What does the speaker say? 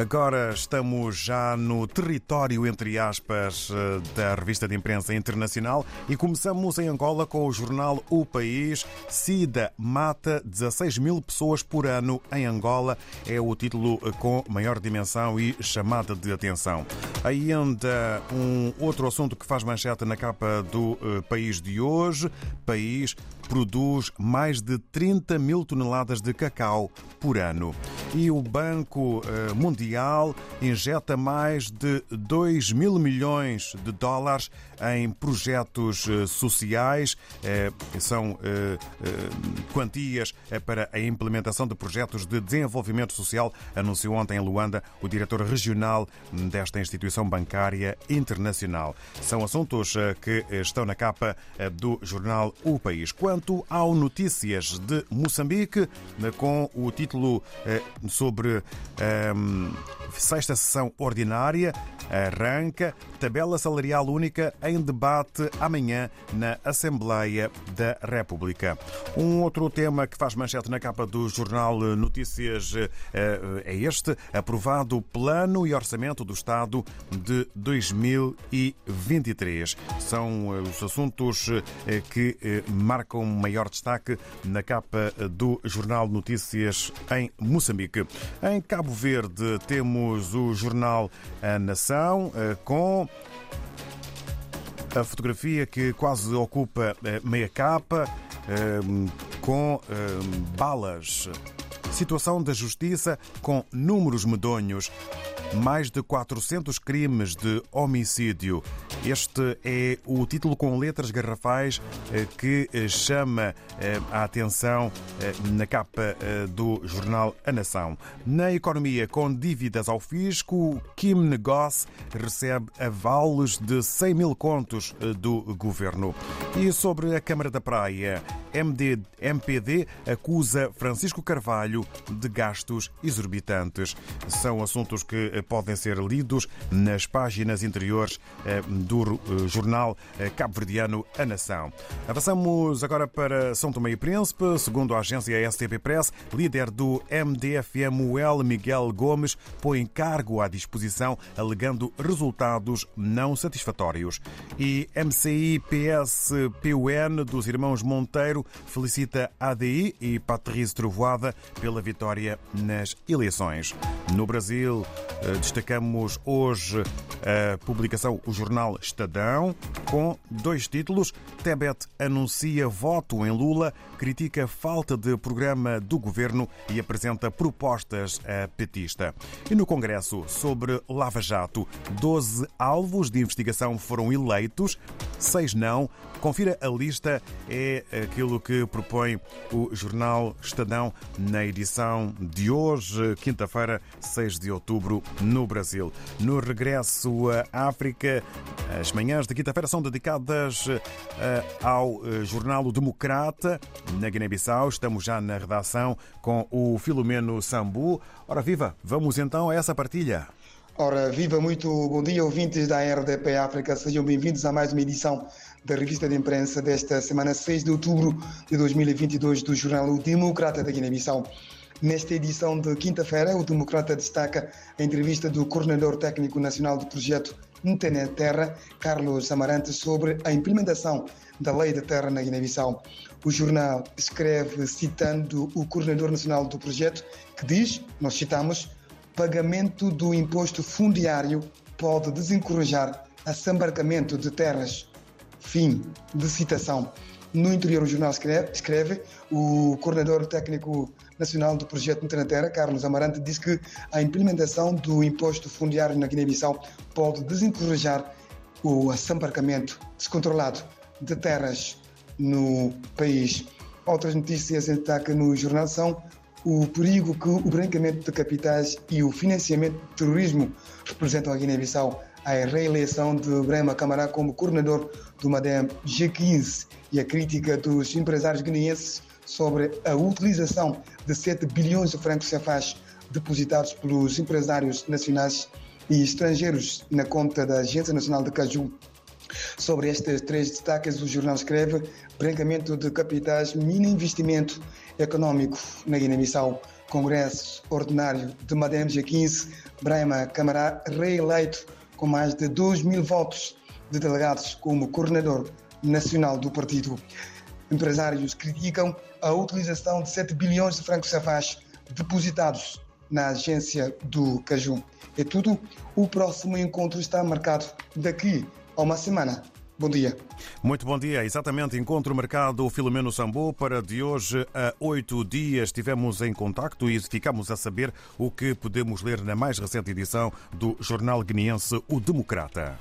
Agora estamos já no território, entre aspas, da revista de imprensa internacional e começamos em Angola com o jornal O País. SIDA mata 16 mil pessoas por ano em Angola. É o título com maior dimensão e chamada de atenção. Ainda um outro assunto que faz manchete na capa do eh, País de hoje. País produz mais de 30 mil toneladas de cacau por ano. E o Banco eh, Mundial injeta mais de 2 mil milhões de dólares em projetos eh, sociais. Eh, são quantias para a implementação de projetos de desenvolvimento social, anunciou ontem em Luanda o diretor regional desta instituição bancária internacional. São assuntos que estão na capa do jornal O País. Quanto ao Notícias de Moçambique, com o título sobre um, ehm, sexta sessão ordinária, arranca tabela salarial única em debate amanhã na Assembleia da República. Um outro tema que faz manchete na capa do jornal Notícias eh, é este: aprovado o Plano e Orçamento do Estado de 2023. São eh, os assuntos que marcam maior destaque na capa do Jornal Notícias em Moçambique. Em Cabo Verde temos o jornal A Nação eh, com a fotografia que quase ocupa eh, meia capa eh, com balas. Situação da justiça com números medonhos mais de 400 crimes de homicídio. Este é o título com letras garrafais eh, que eh, chama eh, a atenção na capa do jornal A Nação. Na economia, com dívidas ao fisco, Kim Negócio recebe avalos de 100 mil contos do governo. E sobre a Câmara da Praia, MD, MPD acusa Francisco Carvalho de gastos exorbitantes. São assuntos que podem ser lidos nas páginas interiores eh, do eh, jornal eh, cabo-verdiano A Nação. Avançamos agora para São Tomé e Príncipe. Segundo a agência STP Press, líder do MDFMUL, Miguel Gomes, põe cargo à disposição alegando resultados não satisfatórios. E MCI-PS-PUN dos irmãos Monteiro felicita ADI e Patrícia Trovoada pela vitória nas eleições. No Brasil, eh, destacamos hoje a publicação O Jornal Estadão, com dois títulos. Tebet anuncia voto em Lula, critica falta de programa do governo e apresenta propostas a petista. E no Congresso, sobre Lava Jato, 12 alvos de investigação foram eleitos, seis não. Confira a lista, é aquilo que propõe o Jornal Estadão na edição de hoje, quinta-feira, 6 de outubro, no Brasil. No regresso à África, as manhãs de quinta-feira são dedicadas eh, ao eh, jornal O Democrata, na Guiné-Bissau. Estamos já na redação com o Filomeno Sambu. Ora viva, vamos então a essa partilha. Ora, viva muito bom dia, ouvintes da RDP África. Sejam bem-vindos a mais uma edição da revista de imprensa desta semana 6 de outubro de 2022 do jornal O Democrata da Guiné-Bissau. Nesta edição de quinta-feira, o Democrata destaca a entrevista do coordenador técnico nacional do projeto Internet Terra, Carlos Amarante, sobre a implementação da lei da terra na Guiné-Bissau. O jornal escreve citando o coordenador nacional do projeto, que diz, nós citamos, pagamento do imposto fundiário pode desencorajar assambarcamento de terras. Fim de citação. No interior, o jornal escreve, escreve o coordenador técnico nacional do projeto Terra, Carlos Amarante, diz que a implementação do imposto fundiário na Guiné-Bissau pode desencorajar o assambarcamento descontrolado de terras no país. Outras notícias em destaque no jornal são o perigo que o branqueamento de capitais e o financiamento do terrorismo representam a Guiné-Bissau a reeleição de Brema Camará como coordenador do MADEM G15 e a crítica dos empresários guineenses sobre a utilização de 7 bilhões de francos CFAs depositados pelos empresários nacionais e estrangeiros na conta da Agência Nacional de Caju. Sobre estes três destaques, o jornal escreve branqueamento de capitais, mini investimento econômico na Guiné-Bissau. Congresso Ordinário de Madem G15, Brahma Camará, reeleito com mais de 2 mil votos de delegados como coordenador nacional do partido. Empresários criticam a utilização de 7 bilhões de francos cefais depositados na agência do Caju. É tudo. O próximo encontro está marcado daqui a uma semana. Bom dia. Muito bom dia. Exatamente, encontro marcado Filomeno Sambo para de hoje a oito dias. Estivemos em contacto e ficamos a saber o que podemos ler na mais recente edição do jornal guineense O Democrata.